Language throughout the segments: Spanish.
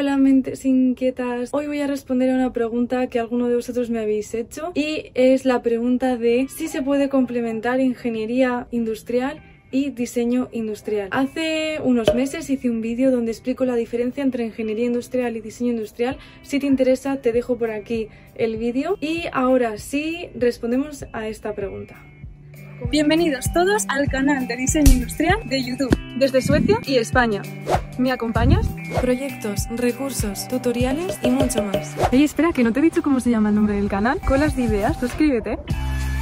Hola mentes inquietas, hoy voy a responder a una pregunta que alguno de vosotros me habéis hecho y es la pregunta de si se puede complementar ingeniería industrial y diseño industrial. Hace unos meses hice un vídeo donde explico la diferencia entre ingeniería industrial y diseño industrial. Si te interesa te dejo por aquí el vídeo y ahora sí respondemos a esta pregunta. Bienvenidos todos al canal de diseño industrial de YouTube, desde Suecia y España. ¿Me acompañas? Proyectos, recursos, tutoriales y mucho más. Ey, espera, que no te he dicho cómo se llama el nombre del canal. Colas de ideas, suscríbete.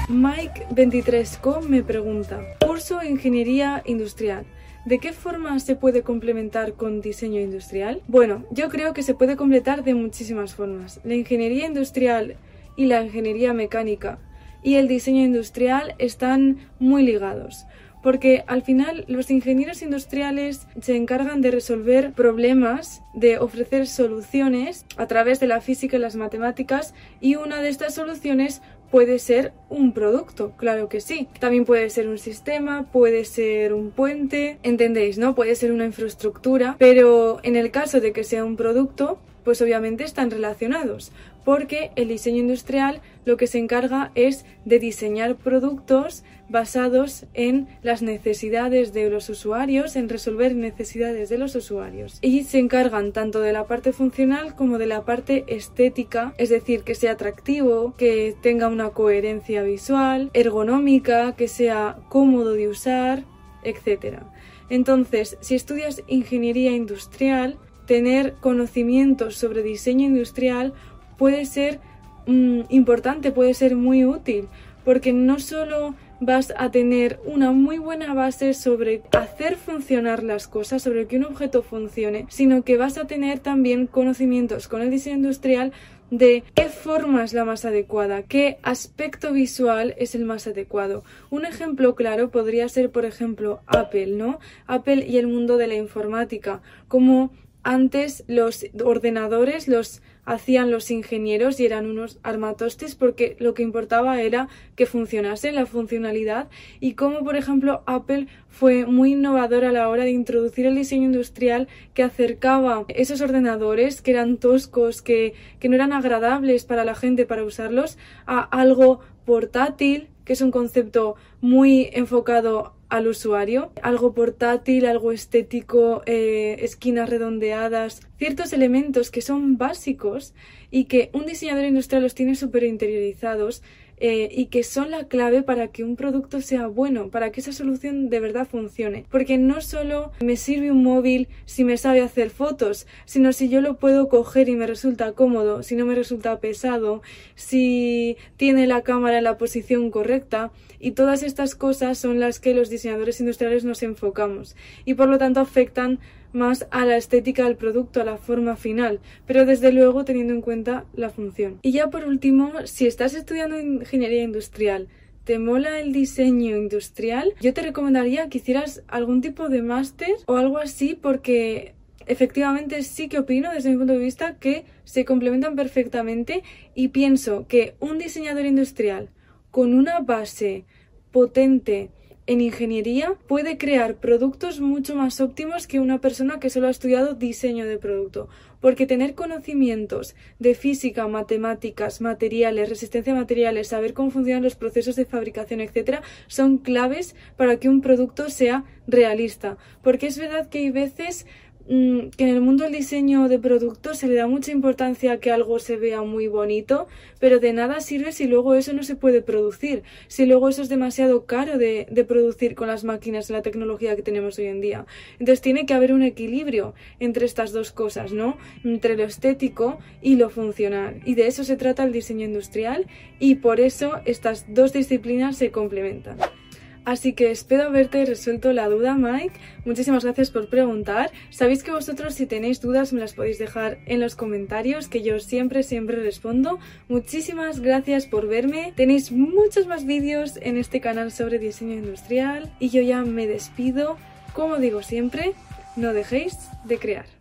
Mike23co me pregunta, curso Ingeniería Industrial. ¿De qué forma se puede complementar con diseño industrial? Bueno, yo creo que se puede completar de muchísimas formas. La ingeniería industrial y la ingeniería mecánica y el diseño industrial están muy ligados porque al final los ingenieros industriales se encargan de resolver problemas, de ofrecer soluciones a través de la física y las matemáticas y una de estas soluciones puede ser un producto, claro que sí. También puede ser un sistema, puede ser un puente, entendéis, ¿no? Puede ser una infraestructura, pero en el caso de que sea un producto, pues obviamente están relacionados, porque el diseño industrial lo que se encarga es de diseñar productos basados en las necesidades de los usuarios, en resolver necesidades de los usuarios. Y se encargan tanto de la parte funcional como de la parte estética, es decir, que sea atractivo, que tenga una coherencia visual, ergonómica, que sea cómodo de usar, etc. Entonces, si estudias ingeniería industrial, tener conocimientos sobre diseño industrial puede ser mm, importante, puede ser muy útil, porque no solo vas a tener una muy buena base sobre hacer funcionar las cosas, sobre que un objeto funcione, sino que vas a tener también conocimientos con el diseño industrial de qué forma es la más adecuada, qué aspecto visual es el más adecuado. Un ejemplo claro podría ser, por ejemplo, Apple, ¿no? Apple y el mundo de la informática, antes los ordenadores los hacían los ingenieros y eran unos armatostes porque lo que importaba era que funcionase la funcionalidad. Y como por ejemplo Apple fue muy innovador a la hora de introducir el diseño industrial que acercaba esos ordenadores que eran toscos, que, que no eran agradables para la gente para usarlos, a algo portátil, que es un concepto muy enfocado al usuario, algo portátil, algo estético, eh, esquinas redondeadas, ciertos elementos que son básicos y que un diseñador industrial los tiene súper interiorizados eh, y que son la clave para que un producto sea bueno, para que esa solución de verdad funcione. Porque no solo me sirve un móvil si me sabe hacer fotos, sino si yo lo puedo coger y me resulta cómodo, si no me resulta pesado, si tiene la cámara en la posición correcta. Y todas estas cosas son las que los diseñadores industriales nos enfocamos y por lo tanto afectan más a la estética del producto, a la forma final, pero desde luego teniendo en cuenta la función. Y ya por último, si estás estudiando ingeniería industrial, ¿Te mola el diseño industrial? Yo te recomendaría que hicieras algún tipo de máster o algo así porque efectivamente sí que opino desde mi punto de vista que se complementan perfectamente y pienso que un diseñador industrial con una base potente en ingeniería puede crear productos mucho más óptimos que una persona que solo ha estudiado diseño de producto, porque tener conocimientos de física, matemáticas, materiales, resistencia a materiales, saber cómo funcionan los procesos de fabricación, etcétera, son claves para que un producto sea realista, porque es verdad que hay veces que en el mundo del diseño de productos se le da mucha importancia a que algo se vea muy bonito, pero de nada sirve si luego eso no se puede producir, si luego eso es demasiado caro de, de producir con las máquinas y la tecnología que tenemos hoy en día. Entonces tiene que haber un equilibrio entre estas dos cosas, ¿no? Entre lo estético y lo funcional. Y de eso se trata el diseño industrial y por eso estas dos disciplinas se complementan. Así que espero haberte resuelto la duda, Mike. Muchísimas gracias por preguntar. Sabéis que vosotros si tenéis dudas me las podéis dejar en los comentarios, que yo siempre, siempre respondo. Muchísimas gracias por verme. Tenéis muchos más vídeos en este canal sobre diseño industrial. Y yo ya me despido. Como digo siempre, no dejéis de crear.